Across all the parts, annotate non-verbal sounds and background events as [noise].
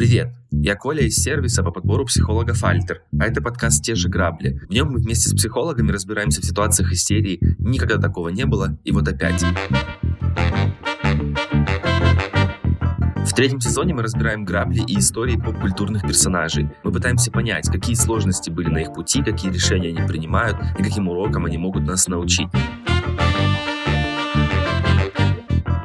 Привет! Я Коля из сервиса по подбору психологов Альтер, а это подкаст «Те же грабли». В нем мы вместе с психологами разбираемся в ситуациях истерии. Никогда такого не было, и вот опять. В третьем сезоне мы разбираем грабли и истории поп-культурных персонажей. Мы пытаемся понять, какие сложности были на их пути, какие решения они принимают и каким урокам они могут нас научить.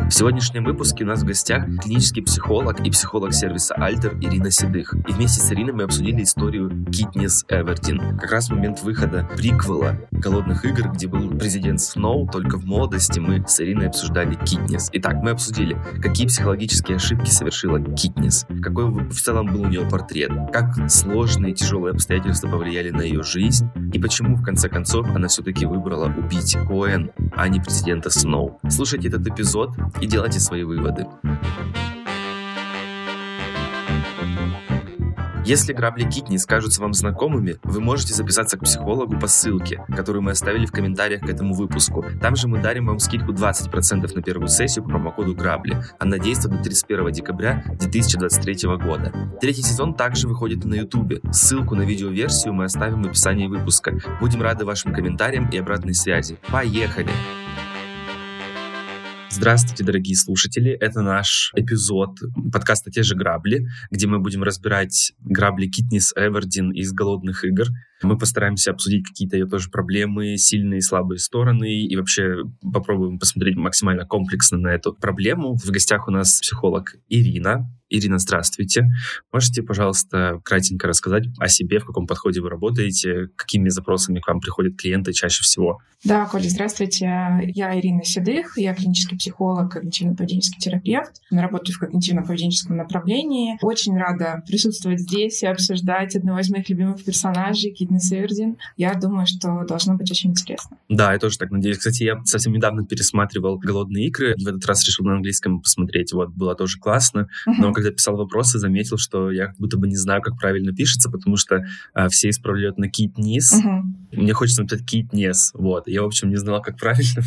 В сегодняшнем выпуске у нас в гостях клинический психолог и психолог сервиса Альтер Ирина Седых. И вместе с Ириной мы обсудили историю Китнес Эвердин. Как раз в момент выхода приквела «Голодных игр», где был президент Сноу, только в молодости мы с Ириной обсуждали Китнес. Итак, мы обсудили, какие психологические ошибки совершила Китнес, какой в целом был у нее портрет, как сложные и тяжелые обстоятельства повлияли на ее жизнь, и почему, в конце концов, она все-таки выбрала убить Коэн, а не президента Сноу. Слушайте этот эпизод и делайте свои выводы. Если грабли Китни скажутся вам знакомыми, вы можете записаться к психологу по ссылке, которую мы оставили в комментариях к этому выпуску. Там же мы дарим вам скидку 20% на первую сессию по промокоду грабли. Она действует до 31 декабря 2023 года. Третий сезон также выходит на YouTube. Ссылку на видеоверсию мы оставим в описании выпуска. Будем рады вашим комментариям и обратной связи. Поехали! Здравствуйте, дорогие слушатели. Это наш эпизод подкаста «Те же грабли», где мы будем разбирать грабли Китнис Эвердин из «Голодных игр». Мы постараемся обсудить какие-то ее тоже проблемы, сильные и слабые стороны, и вообще попробуем посмотреть максимально комплексно на эту проблему. В гостях у нас психолог Ирина. Ирина, здравствуйте. Можете, пожалуйста, кратенько рассказать о себе, в каком подходе вы работаете, какими запросами к вам приходят клиенты чаще всего? Да, Коля, здравствуйте. Я Ирина Седых, я клинический психолог, когнитивно-поведенческий терапевт. Работаю в когнитивно-поведенческом направлении. Очень рада присутствовать здесь и обсуждать одного из моих любимых персонажей, Кидни Севердин. Я думаю, что должно быть очень интересно. Да, я тоже так надеюсь. Кстати, я совсем недавно пересматривал «Голодные игры», и в этот раз решил на английском посмотреть. Вот, было тоже классно. Но когда писал вопросы, заметил, что я как будто бы не знаю, как правильно пишется, потому что а, все исправляют на китнис. Uh-huh. Мне хочется написать китнес. Вот. Я, в общем, не знал, как правильно.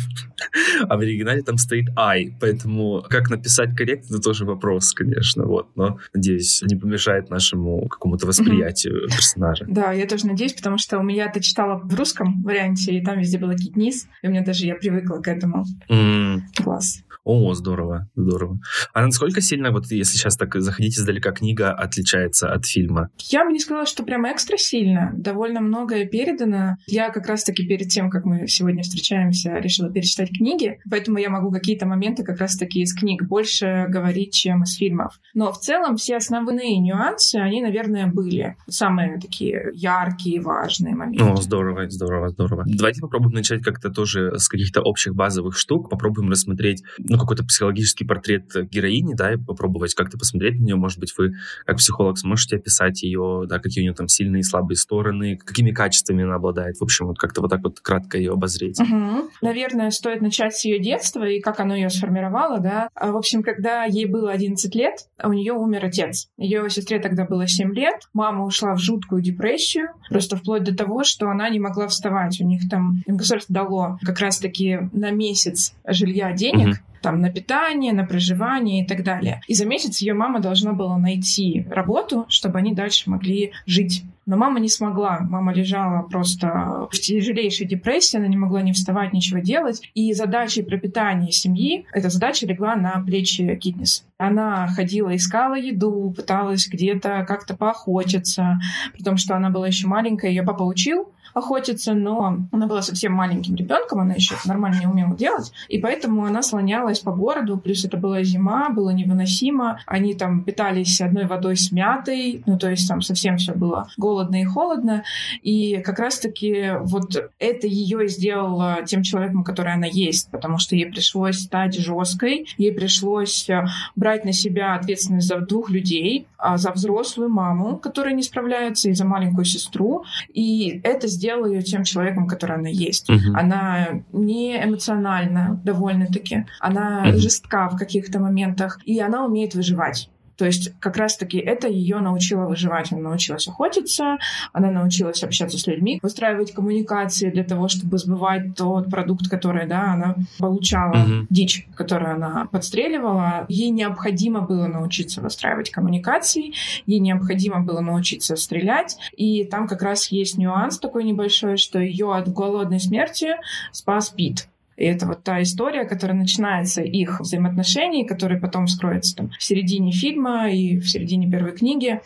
а в оригинале там стоит I. Поэтому как написать корректно, это тоже вопрос, конечно. Вот. Но, надеюсь, не помешает нашему какому-то восприятию персонажа. Да, я тоже надеюсь, потому что у меня это читала в русском варианте, и там везде было китнис. И у меня даже я привыкла к этому. Mm. Класс. О, здорово, здорово. А насколько сильно, вот если сейчас так заходить издалека, книга отличается от фильма? Я бы не сказала, что прямо экстра сильно. Довольно многое передано. Я как раз-таки перед тем, как мы сегодня встречаемся, решила перечитать книги, поэтому я могу какие-то моменты как раз-таки из книг больше говорить, чем из фильмов. Но в целом все основные нюансы, они, наверное, были. Самые такие яркие, важные моменты. О, здорово, здорово, здорово. Давайте попробуем начать как-то тоже с каких-то общих базовых штук. Попробуем рассмотреть ну, какой-то психологический портрет героини, да, и попробовать как-то посмотреть на нее. Может быть, вы, как психолог, сможете описать ее, да, какие у нее там сильные и слабые стороны, какими качествами она обладает. В общем, вот как-то вот так вот кратко ее обозреть. Угу. Наверное, стоит начать с ее детства и как оно ее сформировало, да. А, в общем, когда ей было 11 лет, у нее умер отец. Ее сестре тогда было 7 лет. Мама ушла в жуткую депрессию, просто вплоть до того, что она не могла вставать. У них там, государство дало как раз-таки на месяц жилья денег, угу там на питание, на проживание и так далее. И за месяц ее мама должна была найти работу, чтобы они дальше могли жить. Но мама не смогла. Мама лежала просто в тяжелейшей депрессии, она не могла ни вставать, ничего делать. И задачей пропитания семьи, эта задача легла на плечи Китнес. Она ходила, искала еду, пыталась где-то как-то поохотиться, потому что она была еще маленькая, ее папа учил, охотиться, но она была совсем маленьким ребенком, она еще нормально не умела делать, и поэтому она слонялась по городу, плюс это была зима, было невыносимо, они там питались одной водой с мятой, ну то есть там совсем все было голодно и холодно, и как раз-таки вот это ее сделало тем человеком, который она есть, потому что ей пришлось стать жесткой, ей пришлось э, брать на себя ответственность за двух людей, а за взрослую маму, которая не справляется, и за маленькую сестру, и это сделала ее тем человеком, который она есть. Угу. Она не эмоциональна довольно-таки, она угу. жестка в каких-то моментах, и она умеет выживать. То есть как раз-таки это ее научило выживать. Она научилась охотиться, она научилась общаться с людьми, выстраивать коммуникации для того, чтобы сбывать тот продукт, который да, она получала, mm-hmm. дичь, которую она подстреливала. Ей необходимо было научиться выстраивать коммуникации, ей необходимо было научиться стрелять. И там как раз есть нюанс такой небольшой, что ее от голодной смерти спас Пит. И это вот та история, которая начинается их взаимоотношений, которые потом вскроется там в середине фильма и в середине первой книги,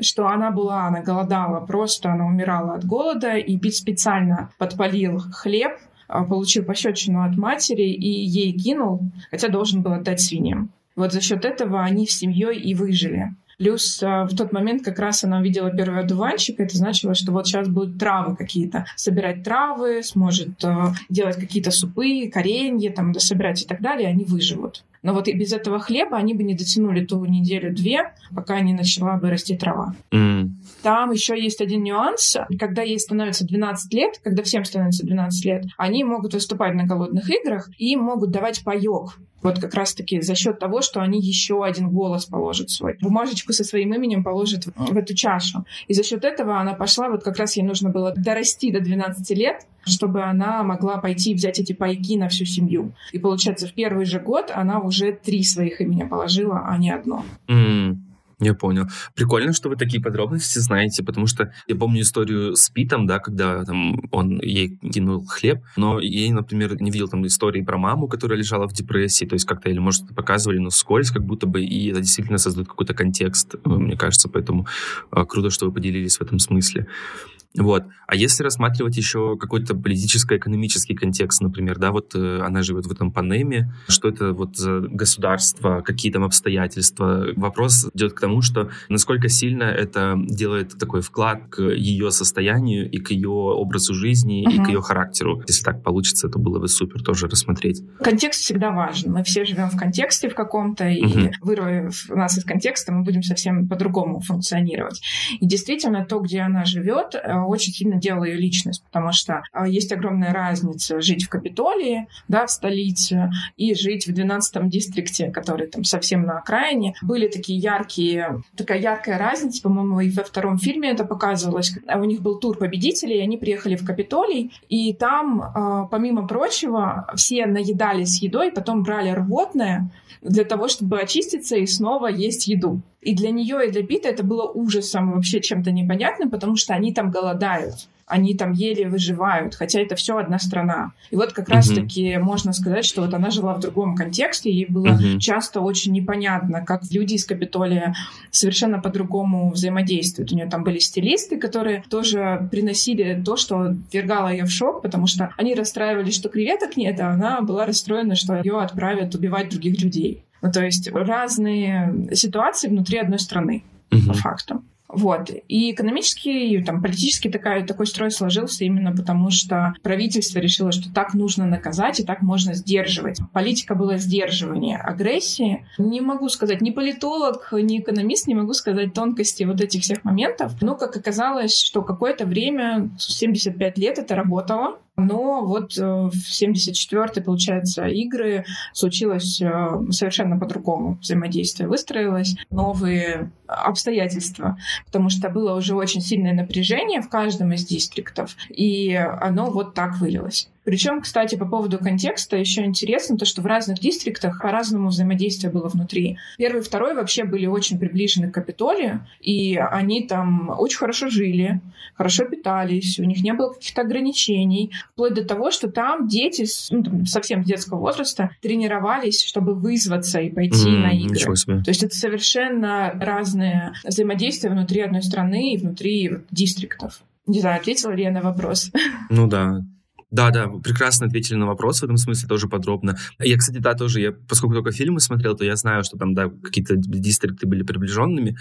что она была, она голодала просто, она умирала от голода, и Пит специально подпалил хлеб, а, получил пощечину от матери и ей кинул, хотя должен был отдать свиньям. Вот за счет этого они с семьей и выжили. Плюс а, в тот момент как раз она увидела первый одуванчик, это значило, что вот сейчас будут травы какие-то. Собирать травы, сможет а, делать какие-то супы, коренья, там, собирать и так далее, они выживут. Но вот и без этого хлеба они бы не дотянули ту неделю-две, пока не начала бы расти трава. Mm. Там еще есть один нюанс. Когда ей становится 12 лет, когда всем становится 12 лет, они могут выступать на голодных играх и могут давать паек. Вот как раз-таки за счет того, что они еще один голос положат свой. Бумажечку со своим именем положат в эту чашу. И за счет этого она пошла, вот как раз ей нужно было дорасти до 12 лет, чтобы она могла пойти взять эти пайки на всю семью. И получается, в первый же год она уже три своих имени положила, а не одно. Mm. Я понял. Прикольно, что вы такие подробности знаете, потому что я помню историю с Питом, да, когда там он ей кинул хлеб, но я, например, не видел там истории про маму, которая лежала в депрессии, то есть как-то, или, может, показывали, но скользь как будто бы, и это действительно создает какой-то контекст, мне кажется, поэтому а, круто, что вы поделились в этом смысле. Вот. А если рассматривать еще какой-то политическо-экономический контекст, например, да, вот э, она живет в этом Панеме, что это вот за государство, какие там обстоятельства. Вопрос идет к тому, что насколько сильно это делает такой вклад к ее состоянию и к ее образу жизни uh-huh. и к ее характеру. Если так получится, это было бы супер тоже рассмотреть. Контекст всегда важен. Мы все живем в контексте в каком-то, и uh-huh. вырвав нас из контекста, мы будем совсем по-другому функционировать. И действительно, то, где она живет, э, очень сильно делала ее личность, потому что а, есть огромная разница жить в Капитолии, да, в столице, и жить в 12-м дистрикте, который там совсем на окраине. Были такие яркие, такая яркая разница, по-моему, и во втором фильме это показывалось. У них был тур победителей, они приехали в Капитолий, и там, а, помимо прочего, все наедались едой, потом брали рвотное для того, чтобы очиститься и снова есть еду. И для нее и для Пита это было ужасом, вообще чем-то непонятным, потому что они там голодают они там еле выживают, хотя это все одна страна. И вот как uh-huh. раз-таки можно сказать, что вот она жила в другом контексте, ей было uh-huh. часто очень непонятно, как люди из Капитолия совершенно по-другому взаимодействуют. У нее там были стилисты, которые тоже приносили то, что вергало ее в шок, потому что они расстраивались, что креветок нет, а она была расстроена, что ее отправят убивать других людей. Ну, то есть разные ситуации внутри одной страны, uh-huh. по факту. Вот. И экономически, и там, политически такая, такой строй сложился именно потому, что правительство решило, что так нужно наказать и так можно сдерживать. Политика была сдерживание агрессии. Не могу сказать, ни политолог, ни экономист не могу сказать тонкости вот этих всех моментов. Но, как оказалось, что какое-то время, 75 лет это работало. Но вот э, в 74-й, получается, игры случилось э, совершенно по-другому. Взаимодействие выстроилось, новые обстоятельства, потому что было уже очень сильное напряжение в каждом из дистриктов, и оно вот так вылилось. Причем, кстати, по поводу контекста еще интересно то, что в разных дистриктах по-разному взаимодействие было внутри. Первый и второй вообще были очень приближены к Капитолию, и они там очень хорошо жили, хорошо питались, у них не было каких-то ограничений, вплоть до того, что там дети ну, там, совсем с детского возраста тренировались, чтобы вызваться и пойти mm, на игры. То есть это совершенно разные взаимодействия внутри одной страны и внутри дистриктов. Не знаю, ответила ли я на вопрос. Ну да, да, да, прекрасно ответили на вопрос в этом смысле тоже подробно. Я, кстати, да, тоже, я, поскольку только фильмы смотрел, то я знаю, что там, да, какие-то дистрикты были приближенными,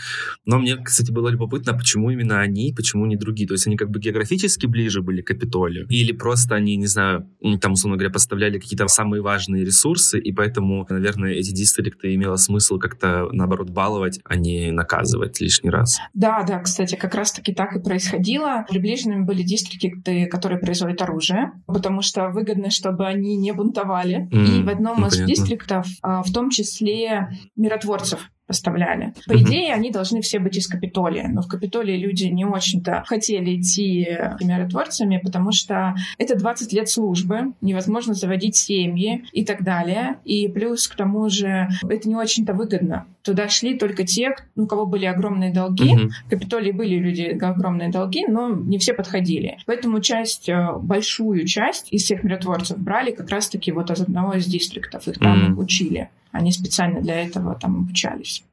но мне, кстати, было любопытно, почему именно они, почему не другие. То есть они как бы географически ближе были к Капитолию, или просто они, не знаю, там, условно говоря, поставляли какие-то самые важные ресурсы, и поэтому, наверное, эти дистрикты имело смысл как-то, наоборот, баловать, а не наказывать лишний раз. Да, да, кстати, как раз-таки так и происходило. Приближенными были дистрикты, которые производят оружие, потому что выгодно, чтобы они не бунтовали. Mm, и в одном ну, из понятно. дистриктов, а, в том числе миротворцев, поставляли. По mm-hmm. идее, они должны все быть из Капитолия, но в Капитолии люди не очень-то хотели идти миротворцами, потому что это 20 лет службы, невозможно заводить семьи и так далее. И плюс к тому же это не очень-то выгодно. Туда шли только те, у кого были огромные долги. Mm-hmm. В Капитолии были люди огромные долги, но не все подходили. Поэтому часть, э, большую часть из всех миротворцев брали как раз-таки вот из одного из дистриктов. Их там mm-hmm. учили. Они специально для этого там обучались.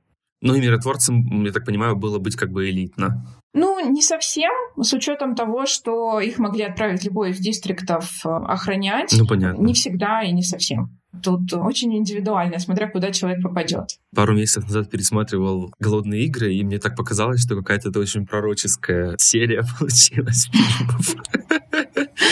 Ну и миротворцем, я так понимаю, было быть как бы элитно. Ну, не совсем, с учетом того, что их могли отправить любой из дистриктов э, охранять. Ну, понятно. Не всегда и не совсем. Тут очень индивидуально, смотря куда человек попадет. Пару месяцев назад пересматривал «Голодные игры», и мне так показалось, что какая-то очень пророческая серия [laughs] получилась фильмов.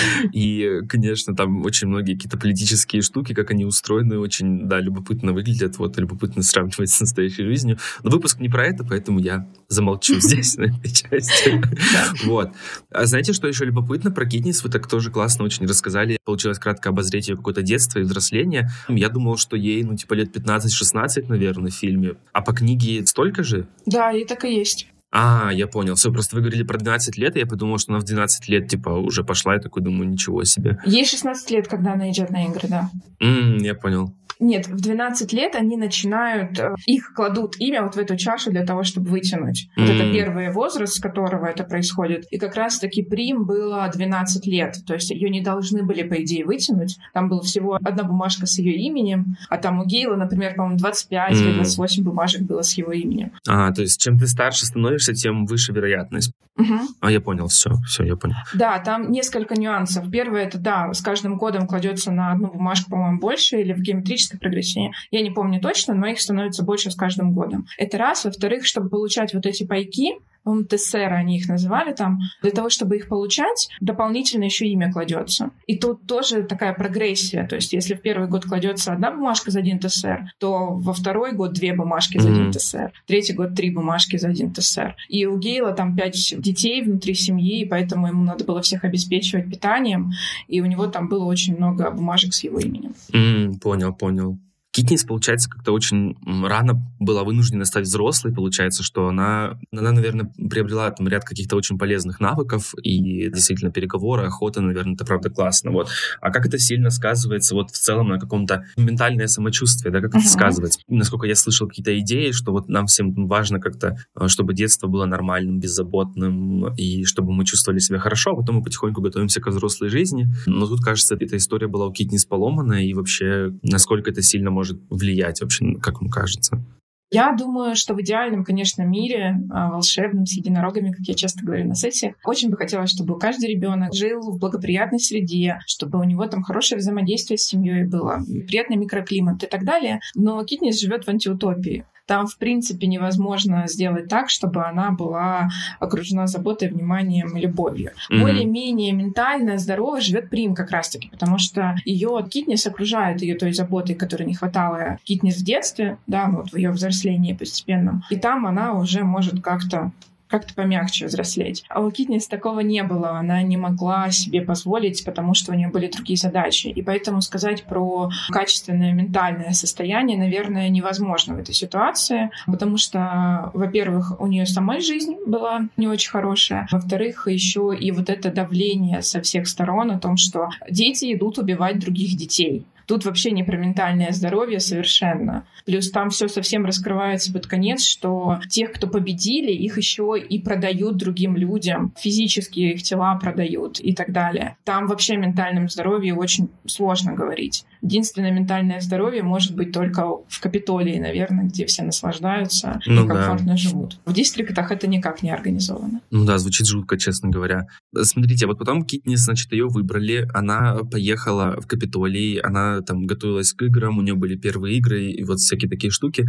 [laughs] И, конечно, там очень многие какие-то политические штуки, как они устроены, очень, да, любопытно выглядят, вот, любопытно сравнивать с настоящей жизнью. Но выпуск не про это, поэтому я замолчу [laughs] здесь, на этой части. Вот. А знаете, что еще любопытно про Китнис? Вы так тоже классно очень рассказали. Получилось кратко обозреть ее какое-то детство и взросление. Я думал, что ей, ну, типа, лет 15-16, наверное, в фильме. А по книге столько же? Да, и так и есть. А, я понял. Все, просто вы говорили про 12 лет, и я подумал, что она в 12 лет, типа, уже пошла. Я такой думаю, ничего себе. Ей 16 лет, когда она идет на игры, да. Mm, я понял. Нет, в 12 лет они начинают, э, их кладут имя вот в эту чашу для того, чтобы вытянуть. Mm-hmm. Вот это первый возраст, с которого это происходит. И как раз-таки Прим было 12 лет. То есть ее не должны были, по идее, вытянуть. Там была всего одна бумажка с ее именем, а там у Гейла, например, по-моему, 25 mm-hmm. или 28 бумажек было с его именем. А, то есть чем ты старше становишься, тем выше вероятность. Угу. А я понял, все, все, я понял. Да, там несколько нюансов. Первое, это да, с каждым годом кладется на одну бумажку, по-моему, больше, или в геометрической прогрессии. Я не помню точно, но их становится больше с каждым годом. Это раз. Во-вторых, чтобы получать вот эти пайки, ТСР они их называли там, для того, чтобы их получать, дополнительно еще имя кладется. И тут тоже такая прогрессия. То есть, если в первый год кладется одна бумажка за один ТСР, то во второй год две бумажки за один ТСР, третий год три бумажки за один ТСР. И у Гейла там пять детей внутри семьи, и поэтому ему надо было всех обеспечивать питанием, и у него там было очень много бумажек с его именем. Mm, понял, понял. Китнис, получается, как-то очень рано была вынуждена стать взрослой. Получается, что она, она наверное, приобрела там ряд каких-то очень полезных навыков. И действительно, переговоры, охота, наверное, это правда классно. Вот. А как это сильно сказывается вот в целом на каком-то ментальное самочувствие, да, как uh-huh. это сказывается? Насколько я слышал какие-то идеи, что вот нам всем важно как-то, э, чтобы детство было нормальным, беззаботным, и чтобы мы чувствовали себя хорошо, а потом мы потихоньку готовимся к взрослой жизни. Но тут, кажется, эта история была у Китнис поломана, и вообще, насколько это сильно может может влиять вообще, как вам кажется? Я думаю, что в идеальном, конечно, мире, а, волшебном, с единорогами, как я часто говорю на сессиях, очень бы хотелось, чтобы каждый ребенок жил в благоприятной среде, чтобы у него там хорошее взаимодействие с семьей было, приятный микроклимат и так далее. Но Китнис живет в антиутопии. Там, в принципе, невозможно сделать так, чтобы она была окружена заботой, вниманием и любовью. Mm-hmm. Более-менее ментально здорово живет Прим как раз-таки, потому что ее Китнис окружает ее той заботой, которой не хватало Китнис в детстве, да, вот в ее взрослении постепенном. И там она уже может как-то как-то помягче взрослеть. А у Китнис такого не было. Она не могла себе позволить, потому что у нее были другие задачи. И поэтому сказать про качественное ментальное состояние, наверное, невозможно в этой ситуации, потому что, во-первых, у нее самой жизнь была не очень хорошая, во-вторых, еще и вот это давление со всех сторон о том, что дети идут убивать других детей. Тут вообще не про ментальное здоровье совершенно. Плюс там все совсем раскрывается под конец, что тех, кто победили, их еще и продают другим людям. Физически их тела продают и так далее. Там вообще о ментальном здоровье очень сложно говорить. Единственное ментальное здоровье может быть только в Капитолии, наверное, где все наслаждаются ну, и комфортно да. живут. В дистриктах это никак не организовано. Ну да, звучит жутко, честно говоря. Смотрите, вот потом Китнис, значит, ее выбрали, она поехала в Капитолий, она там готовилась к играм, у нее были первые игры и вот всякие такие штуки.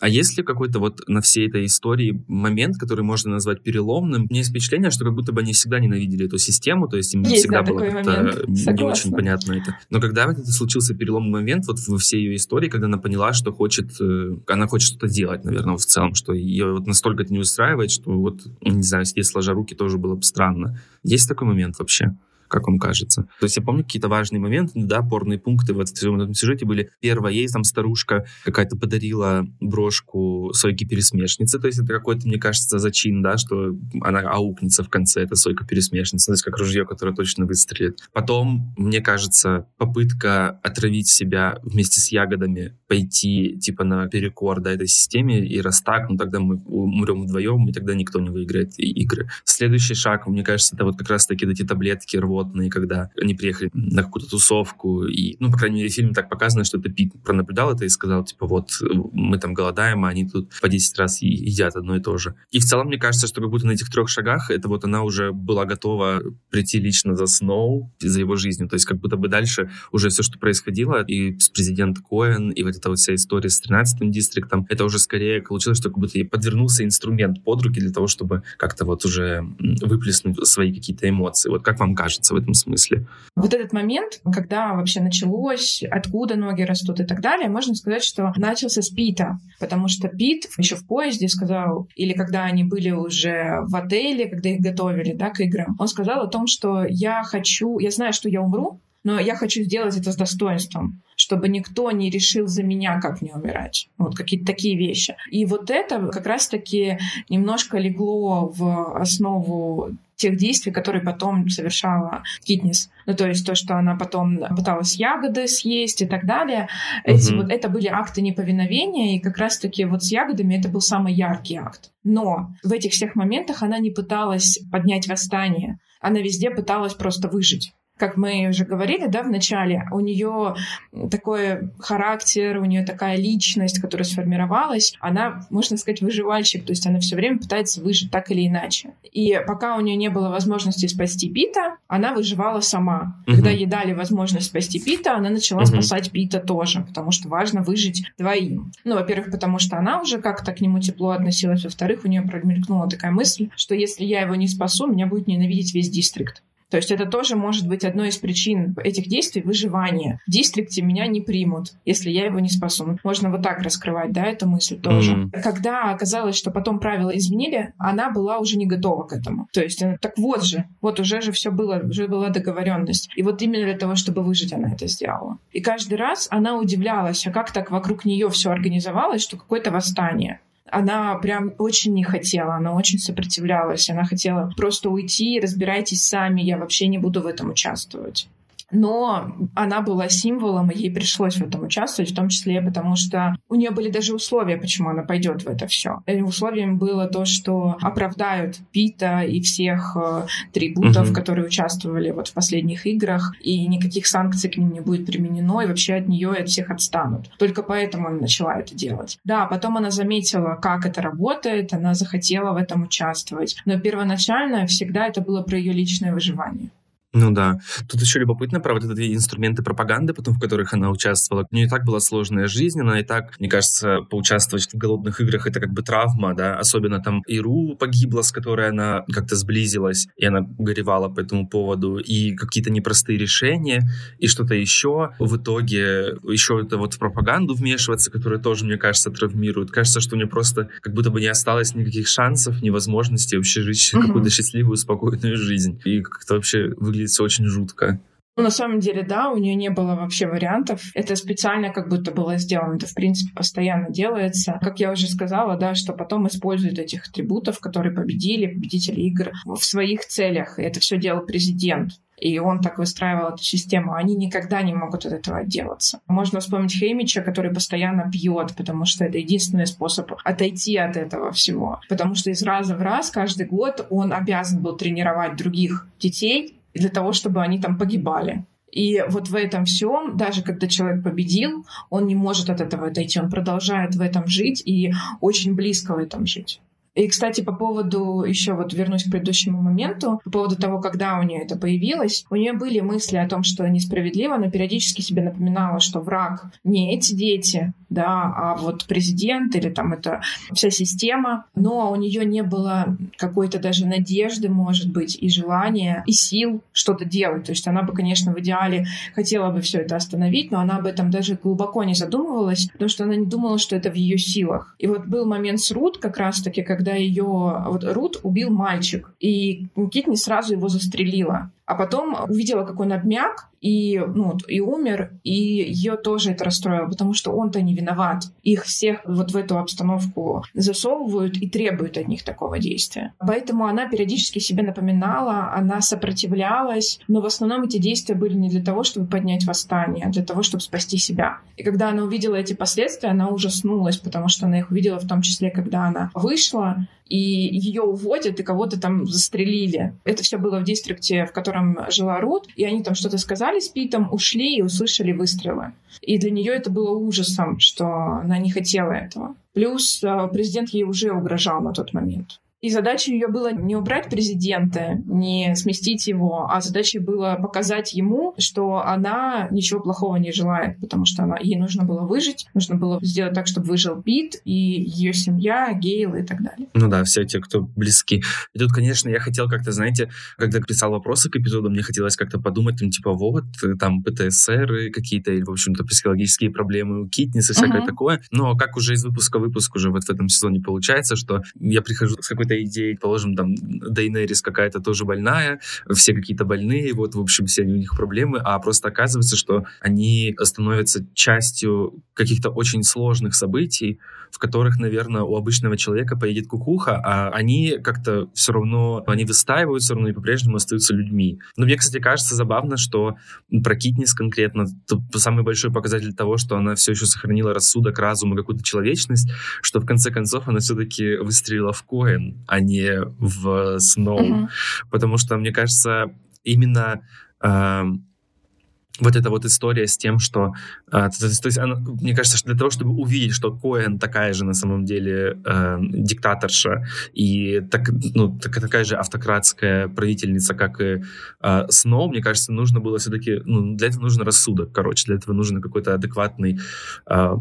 А есть ли какой-то вот на всей этой истории момент, который можно назвать переломным? У меня есть впечатление, что как будто бы они всегда ненавидели эту систему, то есть им есть, всегда да, было как-то не очень понятно это. Но когда это случился переломный момент вот во всей ее истории, когда она поняла, что хочет, э, она хочет что-то делать, наверное, в целом, что ее вот настолько это не устраивает, что вот, не знаю, если сложа руки, тоже было бы странно. Есть такой момент вообще? Как вам кажется? То есть я помню какие-то важные моменты, да, опорные пункты в этом, этом сюжете были. Первое, ей там старушка какая-то подарила брошку сойки-пересмешницы, то есть это какой-то, мне кажется, зачин, да, что она аукнется в конце, эта сойка-пересмешница, то есть как ружье, которое точно выстрелит. Потом, мне кажется, попытка отравить себя вместе с ягодами, пойти типа на перекор, да, этой системе, и раз так, ну тогда мы умрем вдвоем, и тогда никто не выиграет игры. Следующий шаг, мне кажется, это вот как раз-таки эти таблетки рвотные, когда они приехали на какую-то тусовку, и, ну, по крайней мере, в фильме так показано, что это Пит пронаблюдал это и сказал, типа, вот, мы там голодаем, а они тут по 10 раз едят одно и то же. И в целом, мне кажется, что как будто на этих трех шагах это вот она уже была готова прийти лично за Сноу, за его жизнью. То есть как будто бы дальше уже все, что происходило, и с президентом Коэн, и вот эта вот вся история с 13-м дистриктом, это уже скорее получилось, что как будто ей подвернулся инструмент под руки для того, чтобы как-то вот уже выплеснуть свои какие-то эмоции. Вот как вам кажется в этом смысле? Вот этот момент, когда вообще началось, откуда ноги растут и так далее, можно сказать, что начался с Пита, потому что Пит еще в поезде сказал, или когда они были уже в отеле, когда их готовили да, к играм, он сказал о том, что я хочу, я знаю, что я умру, но я хочу сделать это с достоинством, чтобы никто не решил за меня, как мне умирать. Вот какие-то такие вещи. И вот это как раз-таки немножко легло в основу тех действий, которые потом совершала Китнис. Ну, то есть то, что она потом пыталась ягоды съесть и так далее. Эти, вот, это были акты неповиновения, и как раз-таки вот с ягодами это был самый яркий акт. Но в этих всех моментах она не пыталась поднять восстание. Она везде пыталась просто выжить как мы уже говорили, да, в начале, у нее такой характер, у нее такая личность, которая сформировалась, она, можно сказать, выживальщик, то есть она все время пытается выжить так или иначе. И пока у нее не было возможности спасти Пита, она выживала сама. Угу. Когда ей дали возможность спасти Пита, она начала угу. спасать Пита тоже, потому что важно выжить двоим. Ну, во-первых, потому что она уже как-то к нему тепло относилась, во-вторых, у нее промелькнула такая мысль, что если я его не спасу, меня будет ненавидеть весь дистрикт. То есть это тоже может быть одной из причин этих действий выживания. В дистрикте меня не примут, если я его не спасу. Можно вот так раскрывать, да, эту мысль тоже. Mm-hmm. Когда оказалось, что потом правила изменили, она была уже не готова к этому. То есть, э, так вот же, вот уже же все было, уже была договоренность. И вот именно для того, чтобы выжить, она это сделала. И каждый раз она удивлялась, а как так вокруг нее все организовалось, что какое-то восстание она прям очень не хотела, она очень сопротивлялась, она хотела просто уйти, разбирайтесь сами, я вообще не буду в этом участвовать но она была символом, и ей пришлось в этом участвовать, в том числе потому, что у нее были даже условия, почему она пойдет в это все. И условием было то, что оправдают Пита и всех э, трибутов, угу. которые участвовали вот в последних играх, и никаких санкций к ним не будет применено, и вообще от нее и от всех отстанут. Только поэтому она начала это делать. Да, потом она заметила, как это работает, она захотела в этом участвовать, но первоначально всегда это было про ее личное выживание. Ну да. Тут еще любопытно про вот эти инструменты пропаганды, потом в которых она участвовала. У нее и так была сложная жизнь, она и так, мне кажется, поучаствовать в голодных играх это как бы травма, да. Особенно там Иру погибла, с которой она как-то сблизилась, и она горевала по этому поводу, и какие-то непростые решения, и что-то еще. В итоге еще это вот в пропаганду вмешиваться, которая тоже, мне кажется, травмирует. Кажется, что у нее просто как будто бы не осталось никаких шансов, ни возможности вообще жить угу. какую-то счастливую, спокойную жизнь. И как-то вообще выглядит выглядит все очень жутко. Ну, на самом деле, да, у нее не было вообще вариантов. Это специально как будто было сделано. Это, в принципе, постоянно делается. Как я уже сказала, да, что потом используют этих атрибутов, которые победили, победители игр, в своих целях. И это все делал президент и он так выстраивал эту систему, они никогда не могут от этого отделаться. Можно вспомнить Хеймича, который постоянно пьет, потому что это единственный способ отойти от этого всего. Потому что из раза в раз каждый год он обязан был тренировать других детей для того, чтобы они там погибали. И вот в этом всем, даже когда человек победил, он не может от этого отойти, он продолжает в этом жить и очень близко в этом жить. И, кстати, по поводу, еще вот вернусь к предыдущему моменту, по поводу того, когда у нее это появилось, у нее были мысли о том, что несправедливо, но периодически себе напоминала, что враг не эти дети, да, а вот президент или там это вся система, но у нее не было какой-то даже надежды, может быть, и желания, и сил что-то делать. То есть она бы, конечно, в идеале хотела бы все это остановить, но она об этом даже глубоко не задумывалась, потому что она не думала, что это в ее силах. И вот был момент с Рут как раз-таки, когда ее вот Рут убил мальчик, и Китни сразу его застрелила. А потом увидела, как он обмяк, и, ну, и умер, и ее тоже это расстроило, потому что он-то не виноват. Их всех вот в эту обстановку засовывают и требуют от них такого действия. Поэтому она периодически себе напоминала, она сопротивлялась, но в основном эти действия были не для того, чтобы поднять восстание, а для того, чтобы спасти себя. И когда она увидела эти последствия, она ужаснулась, потому что она их увидела в том числе, когда она вышла, и ее уводят, и кого-то там застрелили. Это все было в дистрикте, в котором жила Рут, и они там что-то сказали с Питом, ушли и услышали выстрелы. И для нее это было ужасом, что она не хотела этого. Плюс э, президент ей уже угрожал на тот момент. И задача ее была не убрать президента, не сместить его, а задача была показать ему, что она ничего плохого не желает, потому что она, ей нужно было выжить, нужно было сделать так, чтобы выжил Пит и ее семья, Гейл и так далее. Ну да, все те, кто близки. И тут, конечно, я хотел как-то, знаете, когда писал вопросы к эпизоду, мне хотелось как-то подумать, там, типа, вот, там, ПТСР какие-то, или, в общем-то, психологические проблемы у Китнис и всякое uh-huh. такое. Но как уже из выпуска в выпуск уже вот в этом сезоне получается, что я прихожу с какой-то какой-то идеей, положим, там, Дейнерис какая-то тоже больная, все какие-то больные, вот, в общем, все у них проблемы, а просто оказывается, что они становятся частью каких-то очень сложных событий, в которых, наверное, у обычного человека поедет кукуха, а они как-то все равно, они выстаивают все равно и по-прежнему остаются людьми. Но мне, кстати, кажется забавно, что про Китнис конкретно самый большой показатель того, что она все еще сохранила рассудок, разум и какую-то человечность, что в конце концов она все-таки выстрелила в Коэн, а не в Сноу. Mm-hmm. Потому что, мне кажется, именно э, вот эта вот история с тем, что... Э, то, то есть, она, мне кажется, что для того, чтобы увидеть, что Коэн такая же на самом деле э, диктаторша и так, ну, так, такая же автократская правительница, как и э, Сноу, мне кажется, нужно было все-таки... Ну, для этого нужен рассудок, короче. Для этого нужен какой-то адекватный... Э,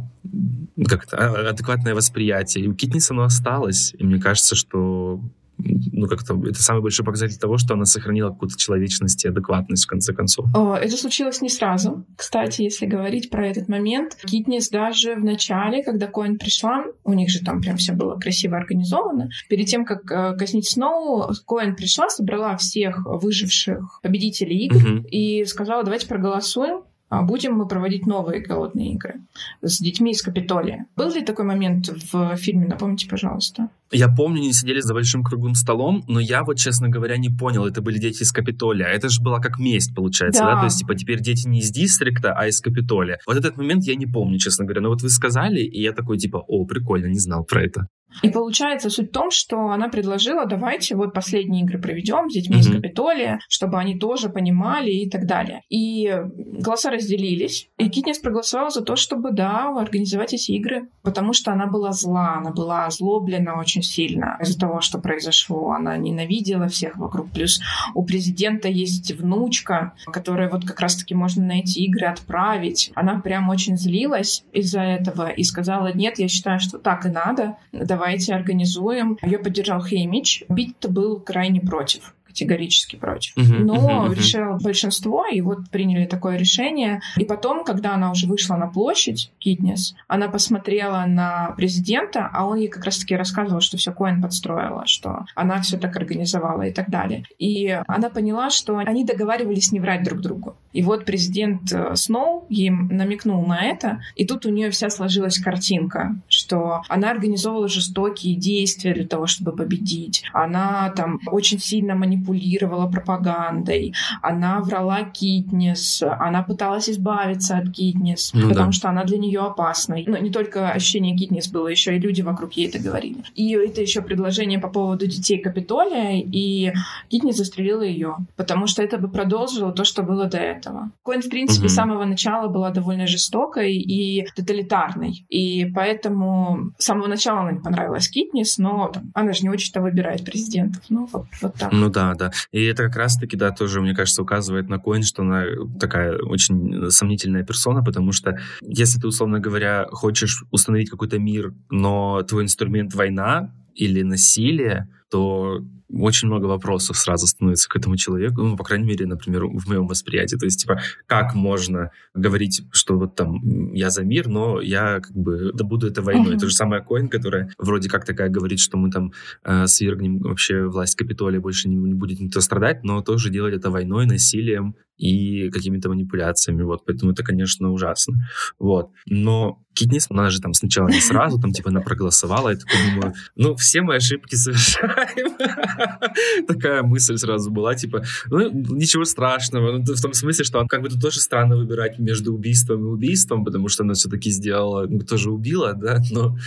как это, а, адекватное восприятие. И у Китниса оно осталось. И мне кажется, что ну, как-то это самый большой показатель того, что она сохранила какую-то человечность и адекватность в конце концов. Это случилось не сразу. Кстати, если говорить про этот момент, Китнис даже в начале, когда Коин пришла, у них же там прям все было красиво организовано, перед тем, как э, казнить Сноу, Коин пришла, собрала всех выживших победителей игр угу. и сказала, давайте проголосуем, а будем мы проводить новые голодные игры с детьми из Капитолия. Был ли такой момент в фильме? Напомните, пожалуйста. Я помню, они сидели за большим круглым столом, но я вот, честно говоря, не понял, это были дети из Капитолия. Это же была как месть, получается, да? да? То есть, типа, теперь дети не из дистрикта, а из Капитолия. Вот этот момент я не помню, честно говоря. Но вот вы сказали, и я такой, типа, о, прикольно, не знал про это. И получается суть в том, что она предложила, давайте вот последние игры проведем с детьми mm-hmm. из Капитолия, чтобы они тоже понимали и так далее. И голоса разделились, и Китнес проголосовала за то, чтобы, да, организовать эти игры, потому что она была зла, она была озлоблена очень сильно из-за того, что произошло. Она ненавидела всех вокруг. Плюс у президента есть внучка, которая вот как раз-таки можно на эти игры отправить. Она прям очень злилась из-за этого и сказала, нет, я считаю, что так и надо, давайте организуем. Ее поддержал Хеймич. Бит был крайне против категорически против. Uh-huh, Но uh-huh, uh-huh. решило большинство, и вот приняли такое решение. И потом, когда она уже вышла на площадь, Китнес, она посмотрела на президента, а он ей как раз-таки рассказывал, что все Коэн подстроила, что она все так организовала и так далее. И она поняла, что они договаривались не врать друг другу. И вот президент э, Сноу им намекнул на это, и тут у нее вся сложилась картинка, что она организовывала жестокие действия для того, чтобы победить. Она там очень сильно манипулировала манипулировала пропагандой, она врала Китнес, она пыталась избавиться от Китнес, ну, потому да. что она для нее опасна. Но не только ощущение Китнес было, еще и люди вокруг ей это говорили. И это еще предложение по поводу детей Капитолия, и Китнес застрелила ее, потому что это бы продолжило то, что было до этого. Коин, в принципе, угу. с самого начала была довольно жестокой и тоталитарной, и поэтому с самого начала она не понравилась Китнес, но там, она же не очень-то выбирает президентов. Ну, вот, вот так. Ну да, да. И это как раз-таки, да, тоже, мне кажется, указывает на Коин, что она такая очень сомнительная персона, потому что если ты, условно говоря, хочешь установить какой-то мир, но твой инструмент война или насилие, то очень много вопросов сразу становится к этому человеку, ну, по крайней мере, например, в моем восприятии. То есть, типа, как можно говорить, что вот там я за мир, но я как бы добуду это войной. Uh-huh. То же самое Коин, которая вроде как такая говорит, что мы там э, свергнем вообще власть Капитолия, больше не, не будет никто страдать, но тоже делать это войной, насилием и какими-то манипуляциями, вот, поэтому это, конечно, ужасно, вот, но Китнис, она же там сначала не сразу, там, типа, она проголосовала, я такой думаю, ну, все мы ошибки совершаем. [laughs] Такая мысль сразу была, типа, ну, ничего страшного, ну, в том смысле, что как бы тут тоже странно выбирать между убийством и убийством, потому что она все-таки сделала, ну, тоже убила, да, но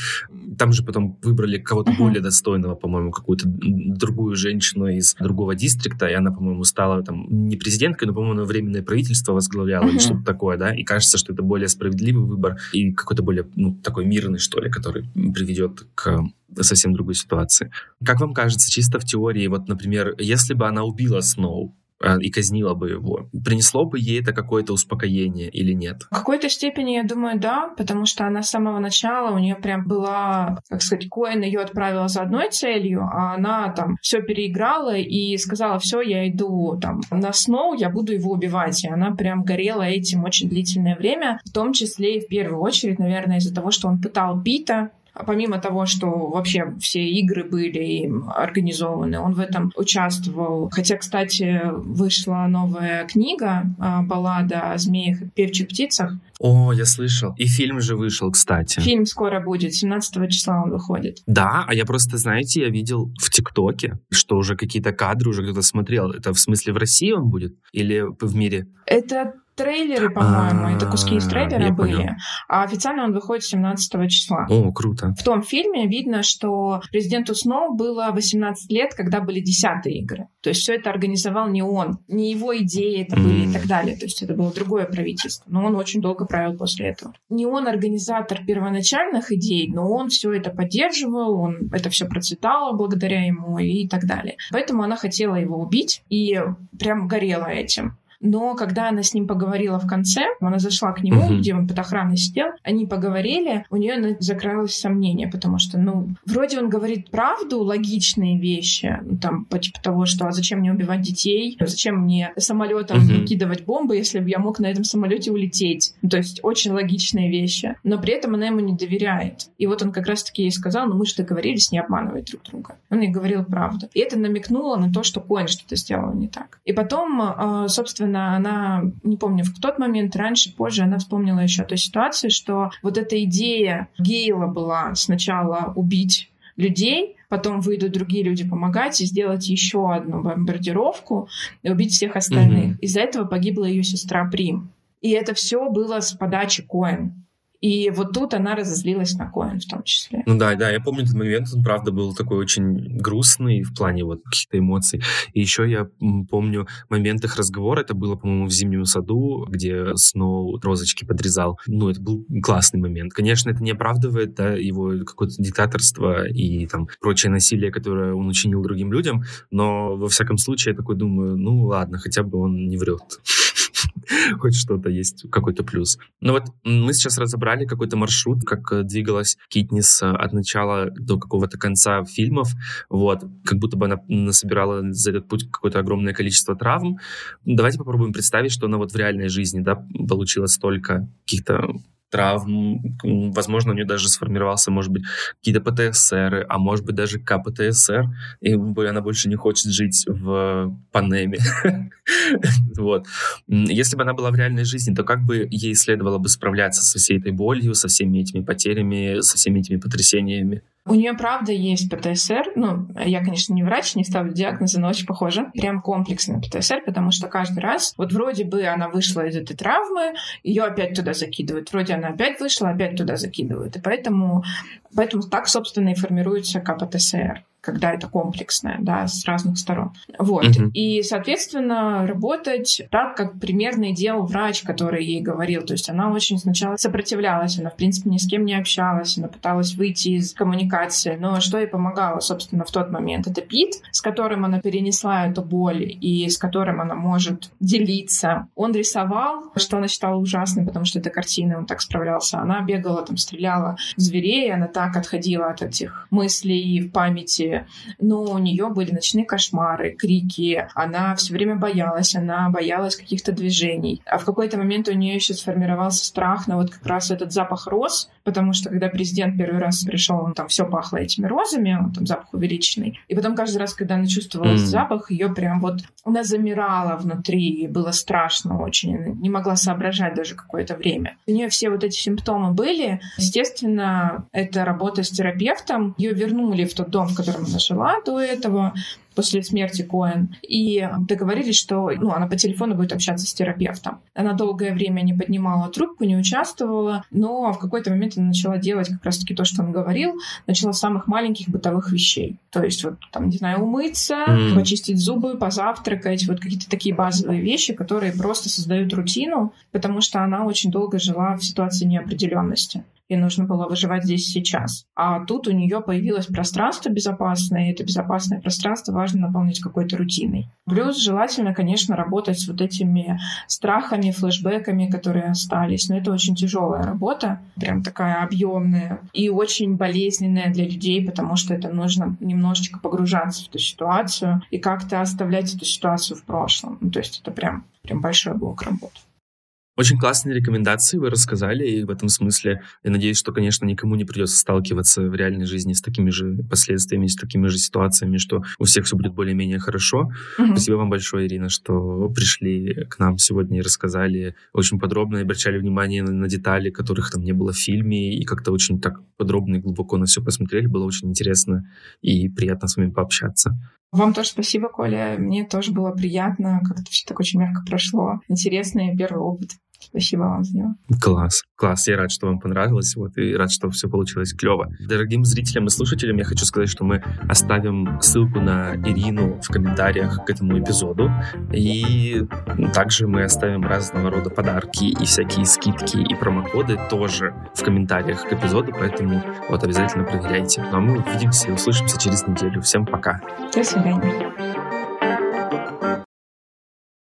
там же потом выбрали кого-то более достойного, по-моему, какую-то другую женщину из другого дистрикта, и она, по-моему, стала там не президенткой, но, по-моему, временное правительство возглавляла или что-то такое, да, и кажется, что это более справедливый выбор и какой-то более, ну, такой мирный, что ли, который приведет к совсем другой ситуации. Как вам кажется, чисто в теории, вот, например, если бы она убила Сноу, а, и казнила бы его, принесло бы ей это какое-то успокоение или нет? В какой-то степени, я думаю, да, потому что она с самого начала, у нее прям была, как сказать, Коэн ее отправила за одной целью, а она там все переиграла и сказала, все, я иду там на Сноу, я буду его убивать. И она прям горела этим очень длительное время, в том числе и в первую очередь, наверное, из-за того, что он пытал Пита, а помимо того, что вообще все игры были организованы, он в этом участвовал. Хотя, кстати, вышла новая книга а, «Баллада о змеях и певчих птицах». О, я слышал. И фильм же вышел, кстати. Фильм скоро будет, 17 числа он выходит. Да, а я просто, знаете, я видел в ТикТоке, что уже какие-то кадры уже кто-то смотрел. Это в смысле в России он будет или в мире? Это трейлеры, по-моему, это куски из трейлера были. А официально он выходит 17 числа. О, круто. В том фильме видно, что президенту Сноу было 18 лет, когда были десятые игры. То есть все это организовал не он, не его идеи это были и так далее. То есть это было другое правительство. Но он очень долго правил после этого. Не он организатор первоначальных идей, но он все это поддерживал, он это все процветало благодаря ему и так далее. Поэтому она хотела его убить и прям горела этим. Но когда она с ним поговорила в конце, она зашла к нему, uh-huh. где он под охраной сидел, они поговорили, у нее закралось сомнение, потому что, ну, вроде он говорит правду, логичные вещи, ну, там, по типу того, что а зачем мне убивать детей, зачем мне самолетом uh-huh. выкидывать бомбы, если бы я мог на этом самолете улететь. Ну, то есть очень логичные вещи. Но при этом она ему не доверяет. И вот он как раз-таки ей сказал, ну мы же договорились не обманывать друг друга. Он ей говорил правду. И это намекнуло на то, что Коэн что-то сделал не так. И потом, а, собственно, особенно она, не помню, в тот момент, раньше, позже, она вспомнила еще о той ситуации, что вот эта идея Гейла была сначала убить людей, потом выйдут другие люди помогать и сделать еще одну бомбардировку и убить всех остальных. Mm-hmm. Из-за этого погибла ее сестра Прим. И это все было с подачи Коэн. И вот тут она разозлилась на Коэн в том числе. Ну да, да, я помню этот момент, он правда был такой очень грустный в плане вот каких-то эмоций. И еще я помню момент их разговора, это было, по-моему, в зимнем саду, где Сноу розочки подрезал. Ну, это был классный момент. Конечно, это не оправдывает да, его какое-то диктаторство и там прочее насилие, которое он учинил другим людям, но во всяком случае я такой думаю, ну ладно, хотя бы он не врет. [laughs] хоть что-то есть, какой-то плюс. Ну вот мы сейчас разобрали какой-то маршрут, как э, двигалась Китнис э, от начала до какого-то конца фильмов, вот, как будто бы она насобирала за этот путь какое-то огромное количество травм. Давайте попробуем представить, что она вот в реальной жизни, да, получила столько каких-то травм, возможно, у нее даже сформировался, может быть, какие-то ПТСР, а может быть, даже КПТСР, и она больше не хочет жить в Панеме. [laughs] вот. Если бы она была в реальной жизни, то как бы ей следовало бы справляться со всей этой болью, со всеми этими потерями, со всеми этими потрясениями? У нее, правда, есть ПТСР. Ну, я, конечно, не врач, не ставлю диагнозы, но очень похоже. Прям комплексный ПТСР, потому что каждый раз, вот вроде бы она вышла из этой травмы, ее опять туда закидывают. Вроде она опять вышла, опять туда закидывают. И поэтому, поэтому так, собственно, и формируется КПТСР когда это комплексное, да, с разных сторон. Вот. Uh-huh. И, соответственно, работать так, как примерно делал врач, который ей говорил. То есть она очень сначала сопротивлялась, она, в принципе, ни с кем не общалась, она пыталась выйти из коммуникации. Но что ей помогало, собственно, в тот момент? Это Пит, с которым она перенесла эту боль и с которым она может делиться. Он рисовал, что она считала ужасным, потому что это картина, он так справлялся. Она бегала, там, стреляла в зверей, она так отходила от этих мыслей в памяти но у нее были ночные кошмары, крики, она все время боялась, она боялась каких-то движений. А в какой-то момент у нее еще сформировался страх на вот как раз этот запах роз, потому что когда президент первый раз пришел, он там все пахло этими розами, он там запах увеличенный. И потом каждый раз, когда она чувствовала mm. запах, ее прям вот она замирала внутри, и было страшно очень, она не могла соображать даже какое-то время. У нее все вот эти симптомы были. Естественно, это работа с терапевтом. Ее вернули в тот дом, в котором она жила до этого после смерти Коэн. И договорились, что ну, она по телефону будет общаться с терапевтом. Она долгое время не поднимала трубку, не участвовала, но в какой-то момент она начала делать как раз-таки то, что он говорил, начала с самых маленьких бытовых вещей. То есть вот там, не знаю, умыться, mm. почистить зубы, позавтракать, вот какие-то такие базовые вещи, которые просто создают рутину, потому что она очень долго жила в ситуации неопределенности и нужно было выживать здесь сейчас. А тут у нее появилось пространство безопасное, и это безопасное пространство важно наполнить какой-то рутиной. Плюс желательно, конечно, работать с вот этими страхами, флешбеками, которые остались. Но это очень тяжелая работа, прям такая объемная и очень болезненная для людей, потому что это нужно немножечко погружаться в эту ситуацию и как-то оставлять эту ситуацию в прошлом. Ну, то есть это прям, прям большой блок работы. Очень классные рекомендации вы рассказали, и в этом смысле я надеюсь, что, конечно, никому не придется сталкиваться в реальной жизни с такими же последствиями, с такими же ситуациями, что у всех все будет более-менее хорошо. Mm-hmm. Спасибо вам большое, Ирина, что пришли к нам сегодня и рассказали очень подробно, и обращали внимание на, на детали, которых там не было в фильме, и как-то очень так подробно и глубоко на все посмотрели. Было очень интересно и приятно с вами пообщаться. Вам тоже спасибо, Коля. Мне тоже было приятно. Как-то все так очень мягко прошло. Интересный первый опыт. Спасибо вам за него. Класс, класс. Я рад, что вам понравилось, вот, и рад, что все получилось клево. Дорогим зрителям и слушателям я хочу сказать, что мы оставим ссылку на Ирину в комментариях к этому эпизоду, и также мы оставим разного рода подарки и всякие скидки и промокоды тоже в комментариях к эпизоду, поэтому вот обязательно проверяйте. Ну а мы увидимся и услышимся через неделю. Всем пока. До свидания.